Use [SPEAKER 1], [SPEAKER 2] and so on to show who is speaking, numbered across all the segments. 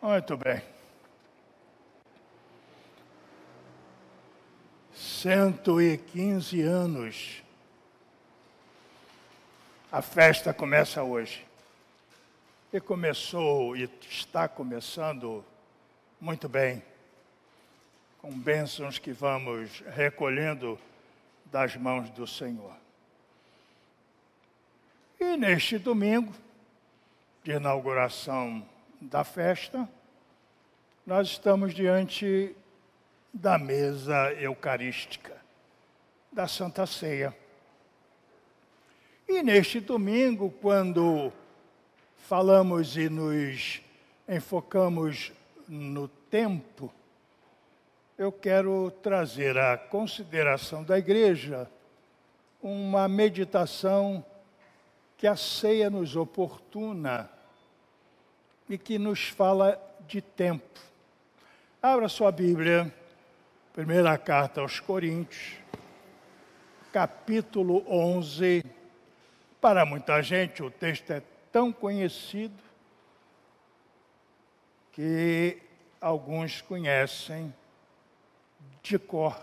[SPEAKER 1] Muito bem. 115 anos. A festa começa hoje. E começou e está começando muito bem, com bênçãos que vamos recolhendo das mãos do Senhor. E neste domingo, de inauguração da festa, nós estamos diante da mesa eucarística, da Santa Ceia. E neste domingo, quando falamos e nos enfocamos no tempo, eu quero trazer à consideração da igreja uma meditação que a ceia nos oportuna e que nos fala de tempo. Abra sua Bíblia, primeira carta aos Coríntios, capítulo 11. Para muita gente, o texto é tão conhecido que alguns conhecem de cor.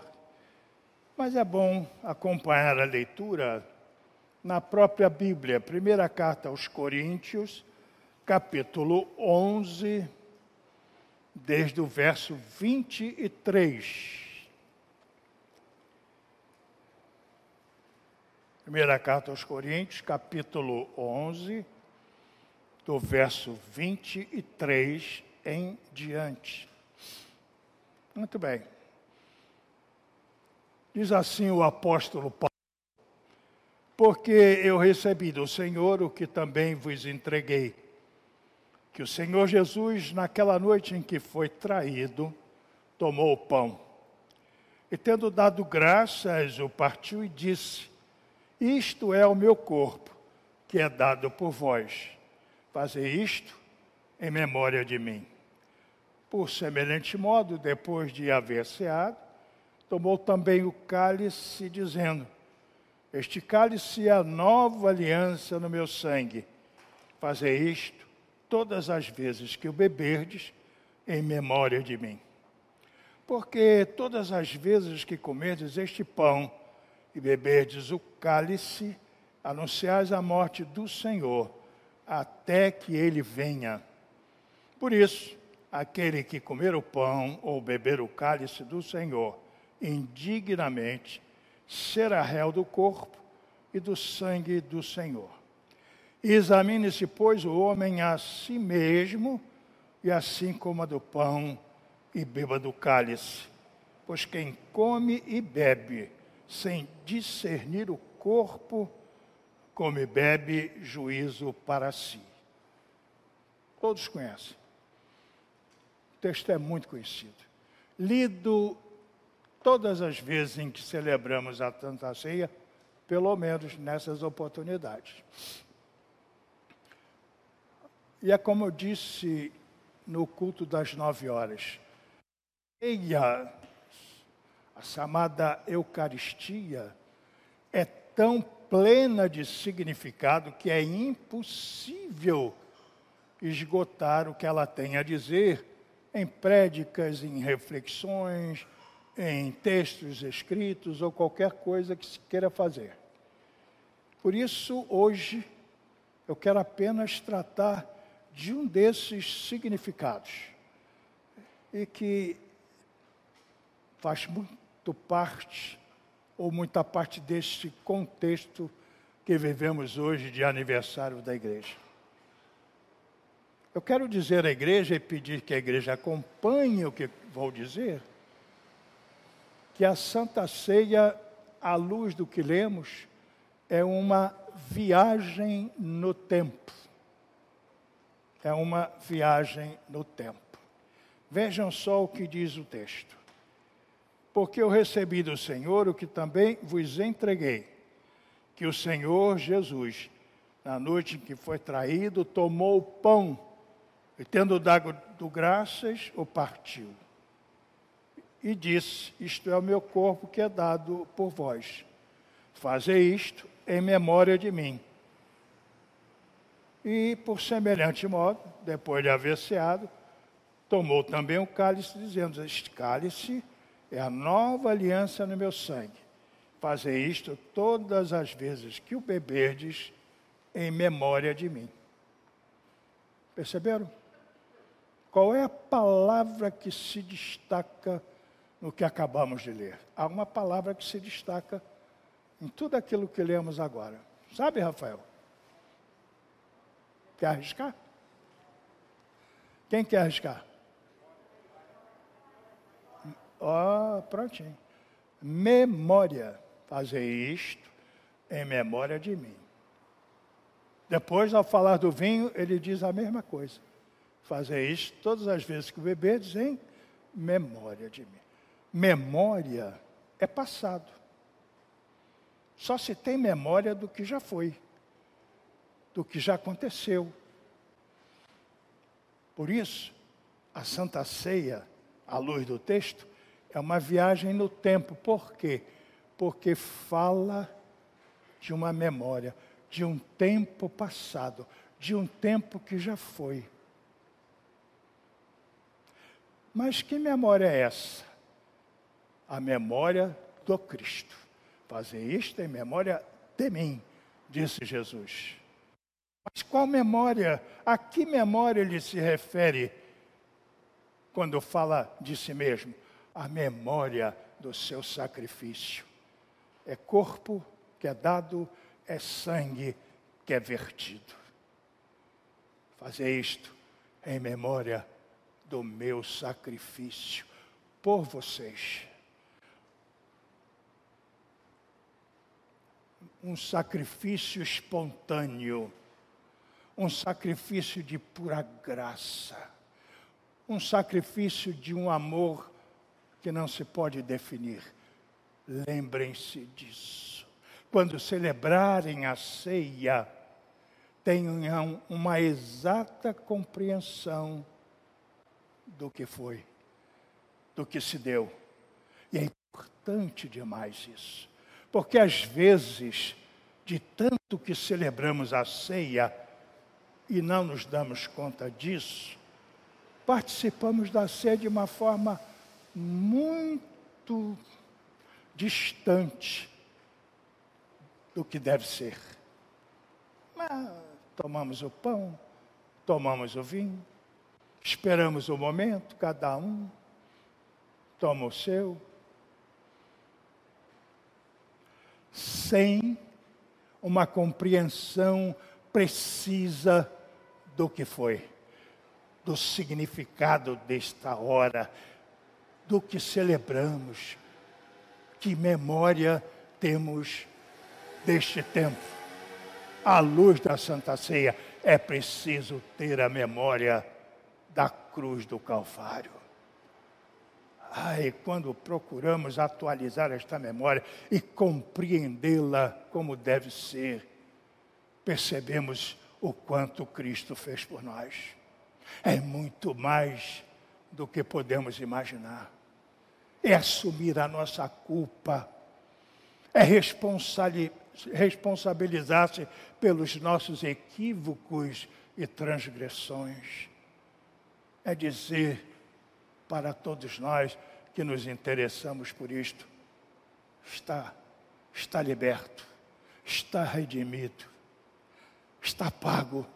[SPEAKER 1] Mas é bom acompanhar a leitura na própria Bíblia, primeira carta aos Coríntios, capítulo 11, desde o verso 23. Primeira carta aos Coríntios, capítulo 11, do verso 23 em diante. Muito bem. Diz assim o apóstolo Paulo: Porque eu recebi do Senhor o que também vos entreguei que o Senhor Jesus, naquela noite em que foi traído, tomou o pão e, tendo dado graças, o partiu e disse: Isto é o meu corpo, que é dado por vós. Fazei isto em memória de mim. Por semelhante modo, depois de haver ceado, tomou também o cálice, dizendo: Este cálice é a nova aliança no meu sangue. Fazei isto todas as vezes que o beberdes, em memória de mim. Porque todas as vezes que comerdes este pão e beberdes o cálice, anunciais a morte do Senhor, até que ele venha. Por isso, aquele que comer o pão ou beber o cálice do Senhor indignamente, será réu do corpo e do sangue do Senhor. Examine-se, pois, o homem a si mesmo, e assim coma do pão e beba do cálice. Pois quem come e bebe sem discernir o corpo, come e bebe juízo para si. Todos conhecem. O texto é muito conhecido. Lido todas as vezes em que celebramos a Santa Ceia, pelo menos nessas oportunidades. E é como eu disse no culto das nove horas. A chamada Eucaristia é tão plena de significado que é impossível esgotar o que ela tem a dizer em prédicas, em reflexões, em textos escritos ou qualquer coisa que se queira fazer. Por isso, hoje, eu quero apenas tratar de um desses significados e que faz muito parte, ou muita parte deste contexto que vivemos hoje de aniversário da igreja. Eu quero dizer à igreja e pedir que a igreja acompanhe o que vou dizer, que a Santa Ceia, à luz do que lemos, é uma viagem no tempo é uma viagem no tempo. Vejam só o que diz o texto. Porque eu recebi do Senhor o que também vos entreguei, que o Senhor Jesus, na noite em que foi traído, tomou o pão e, tendo dado graças, o partiu. E disse: Isto é o meu corpo que é dado por vós. Fazei isto em memória de mim. E, por semelhante modo, depois de haver ceado, tomou também o cálice, dizendo: Este cálice é a nova aliança no meu sangue. Fazei isto todas as vezes que o beberdes em memória de mim. Perceberam? Qual é a palavra que se destaca no que acabamos de ler? Há uma palavra que se destaca em tudo aquilo que lemos agora. Sabe, Rafael? Quer arriscar? Quem quer arriscar? Ó, oh, prontinho. Memória. Fazer isto em memória de mim. Depois, ao falar do vinho, ele diz a mesma coisa. Fazer isto todas as vezes que beberdes em memória de mim. Memória é passado. Só se tem memória do que já foi, do que já aconteceu. Por isso, a Santa Ceia, à luz do texto, é uma viagem no tempo. Por quê? Porque fala de uma memória, de um tempo passado, de um tempo que já foi. Mas que memória é essa? A memória do Cristo. Fazer isto em memória de mim, disse Jesus. Mas qual memória? A que memória ele se refere quando fala de si mesmo? a memória do seu sacrifício. É corpo que é dado, é sangue que é vertido. Fazer isto em memória do meu sacrifício por vocês. Um sacrifício espontâneo, um sacrifício de pura graça, um sacrifício de um amor que não se pode definir. Lembrem-se disso. Quando celebrarem a ceia, tenham uma exata compreensão do que foi, do que se deu. E é importante demais isso, porque às vezes, de tanto que celebramos a ceia e não nos damos conta disso, participamos da ceia de uma forma muito distante do que deve ser. Mas tomamos o pão, tomamos o vinho, esperamos o momento, cada um toma o seu, sem uma compreensão precisa do que foi, do significado desta hora, do que celebramos. Que memória temos deste tempo. À luz da Santa Ceia, é preciso ter a memória da cruz do Calvário. Ai, quando procuramos atualizar esta memória e compreendê-la como deve ser, percebemos o quanto Cristo fez por nós. É muito mais do que podemos imaginar é assumir a nossa culpa, é responsabilizar-se pelos nossos equívocos e transgressões. É dizer para todos nós que nos interessamos por isto: está, está liberto, está redimido, está pago.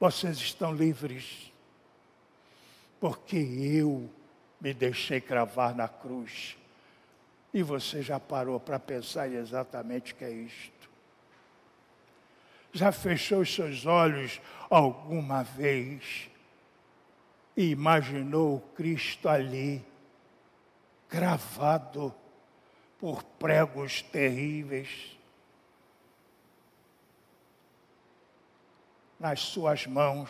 [SPEAKER 1] Vocês estão livres, porque eu me deixei cravar na cruz. E você já parou para pensar exatamente o que é isto? Já fechou os seus olhos alguma vez e imaginou Cristo ali, cravado por pregos terríveis? Nas suas mãos,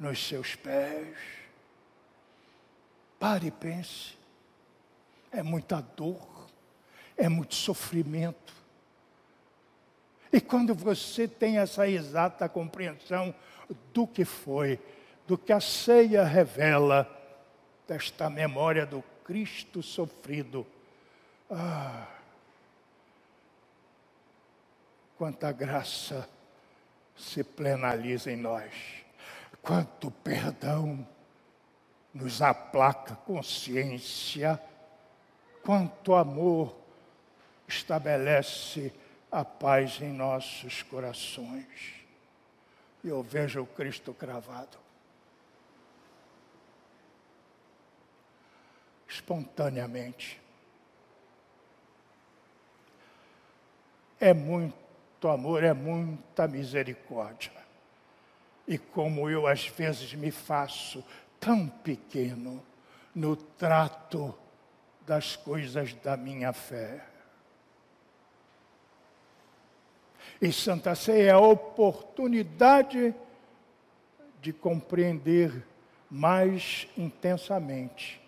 [SPEAKER 1] nos seus pés Pare e pense. É muita dor, é muito sofrimento. E quando você tem essa exata compreensão do que foi, do que a ceia revela, desta memória do Cristo sofrido, ah, quanta graça se plenaliza em nós, quanto perdão nos aplaca consciência, quanto amor estabelece a paz em nossos corações. E eu vejo o Cristo cravado. Espontaneamente. É muito amor, é muita misericórdia. E como eu às vezes me faço tão pequeno no trato das coisas da minha fé. E Santa Ceia é a oportunidade de compreender mais intensamente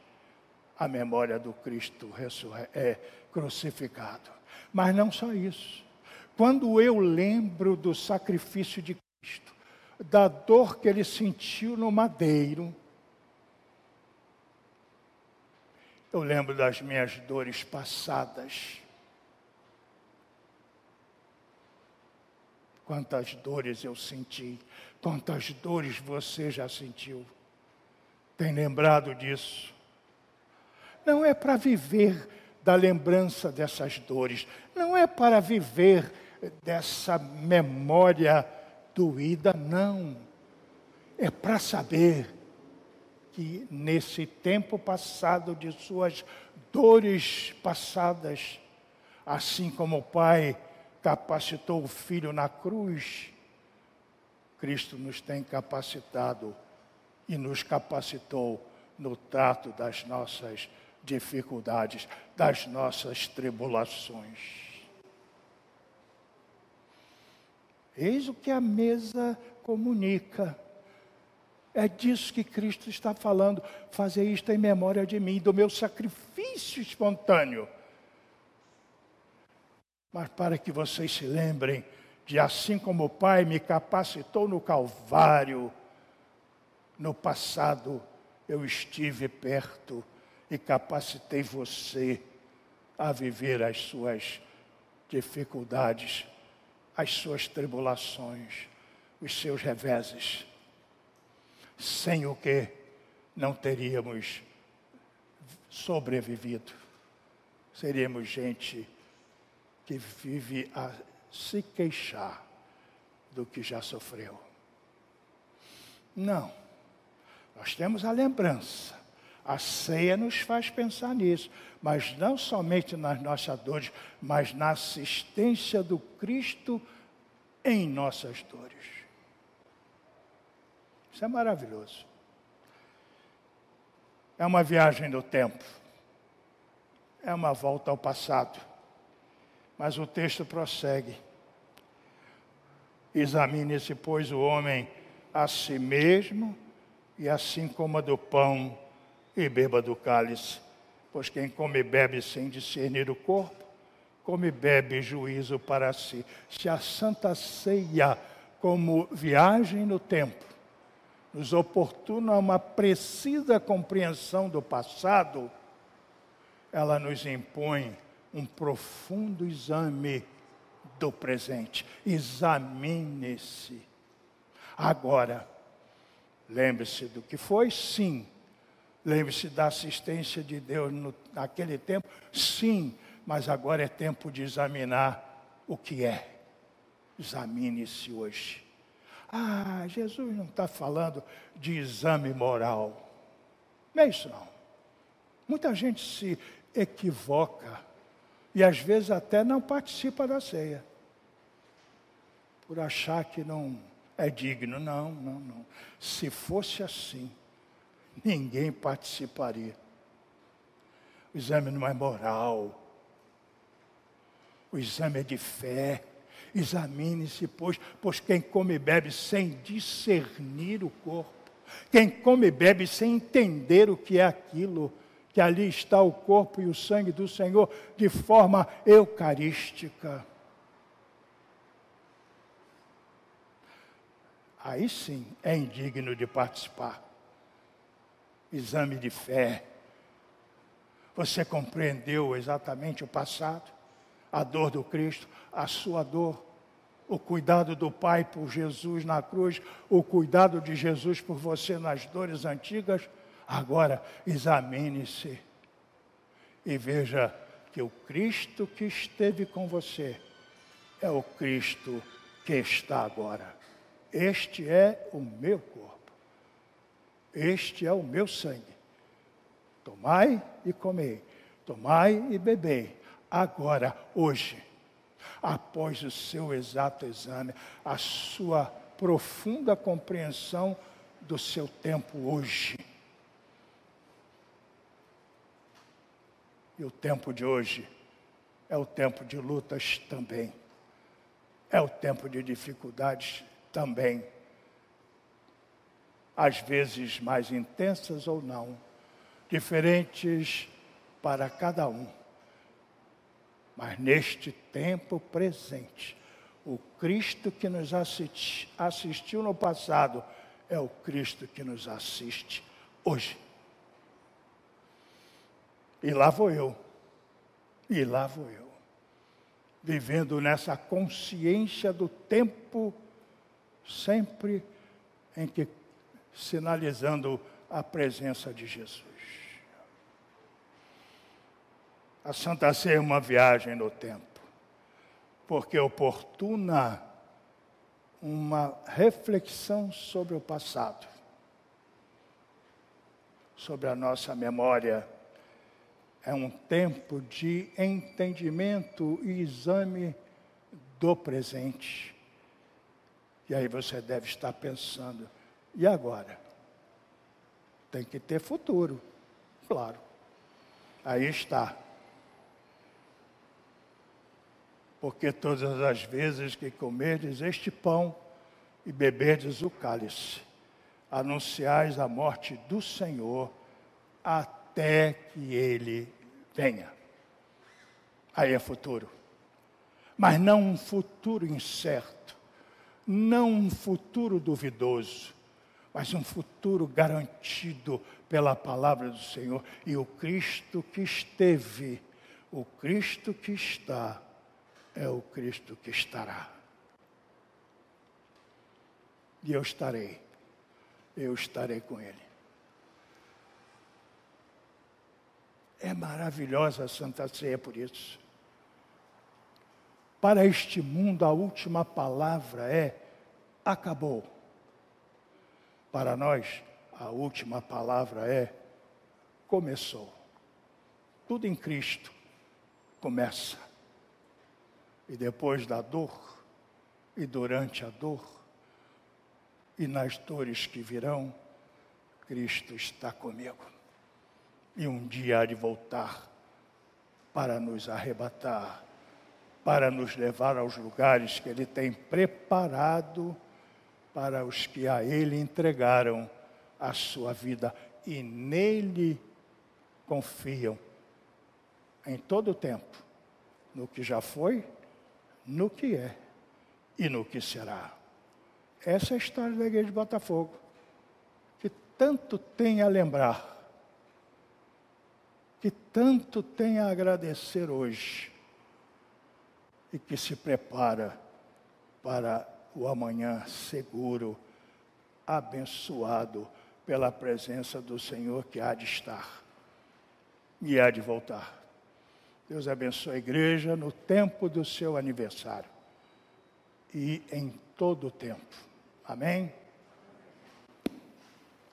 [SPEAKER 1] a memória do Cristo é, crucificado. Mas não só isso. Quando eu lembro do sacrifício de Cristo, da dor que ele sentiu no madeiro, eu lembro das minhas dores passadas. Quantas dores eu senti, quantas dores você já sentiu. Tem lembrado disso? Não é para viver da lembrança dessas dores, não é para viver dessa memória doída, não. É para saber que nesse tempo passado de suas dores passadas, assim como o Pai capacitou o Filho na cruz, Cristo nos tem capacitado e nos capacitou no trato das nossas dificuldades, das nossas tribulações. Eis o que a mesa comunica. É disso que Cristo está falando. Fazer isto em memória de mim, do meu sacrifício espontâneo mas para que vocês se lembrem de assim como o Pai me capacitou no Calvário, no passado eu estive perto e capacitei você a viver as suas dificuldades, as suas tribulações, os seus reveses, sem o que não teríamos sobrevivido. Seríamos gente que vive a se queixar do que já sofreu. Não. Nós temos a lembrança. A ceia nos faz pensar nisso, mas não somente nas nossas dores, mas na assistência do Cristo em nossas dores. Isso é maravilhoso. É uma viagem no tempo. É uma volta ao passado mas o texto prossegue. Examine-se, pois, o homem a si mesmo, e assim coma do pão e beba do cálice. Pois quem come e bebe sem discernir o corpo, come e bebe juízo para si. Se a santa ceia, como viagem no tempo, nos oportuna uma precisa compreensão do passado, ela nos impõe um profundo exame do presente. Examine-se. Agora, lembre-se do que foi, sim. Lembre-se da assistência de Deus no, naquele tempo, sim. Mas agora é tempo de examinar o que é. Examine-se hoje. Ah, Jesus não está falando de exame moral. Não é isso não. Muita gente se equivoca e às vezes até não participa da ceia. Por achar que não é digno. Não, não, não. Se fosse assim, ninguém participaria. O exame não é moral. O exame é de fé. Examine-se, pois, pois quem come e bebe sem discernir o corpo, quem come e bebe sem entender o que é aquilo, que ali está o corpo e o sangue do Senhor de forma eucarística. Aí sim é indigno de participar. Exame de fé. Você compreendeu exatamente o passado, a dor do Cristo, a sua dor. o cuidado do Pai por Jesus na cruz, o cuidado de Jesus por você nas dores antigas, agora examine-se e veja que o Cristo que esteve com você é o Cristo que está agora. Este é o meu corpo, este é o meu sangue. Tomai e comei, tomai e bebei, agora, hoje após o seu exato exame, a sua profunda compreensão do seu tempo hoje. E o tempo de hoje é o tempo de lutas também. É o tempo de dificuldades também. Às vezes mais intensas ou não, diferentes para cada um. Mas neste tempo presente, o Cristo que nos assistiu no passado é o Cristo que nos assiste hoje. E lá vou eu, e lá vou eu, vivendo nessa consciência do tempo, sempre em que sinalizando a presença de Jesus. A Santa Ceia é uma viagem no tempo, porque oportuna uma reflexão sobre o passado, sobre a nossa memória. É um tempo de entendimento e exame do presente. E aí você deve estar pensando, e agora? Tem que ter futuro, claro. Aí está porque todas as vezes que comerdes este pão e beberdes o cálice, anunciais a morte do Senhor até que ele venha. Aí é futuro. Mas não um futuro incerto, não um futuro duvidoso, mas um futuro garantido pela palavra do Senhor. E o Cristo que esteve, o Cristo que está, é o Cristo que estará. E eu estarei, eu estarei com Ele. É maravilhosa a Santa Ceia por isso. Para este mundo, a última palavra é: acabou. Para nós, a última palavra é: começou. Tudo em Cristo começa. E depois da dor, e durante a dor, e nas dores que virão, Cristo está comigo. E um dia há de voltar para nos arrebatar, para nos levar aos lugares que Ele tem preparado para os que a Ele entregaram a sua vida e nele confiam em todo o tempo, no que já foi no que é e no que será. Essa é a história da igreja de Botafogo, que tanto tem a lembrar, que tanto tem a agradecer hoje e que se prepara para o amanhã seguro, abençoado pela presença do Senhor que há de estar e há de voltar. Deus abençoe a igreja no tempo do seu aniversário e em todo o tempo. Amém?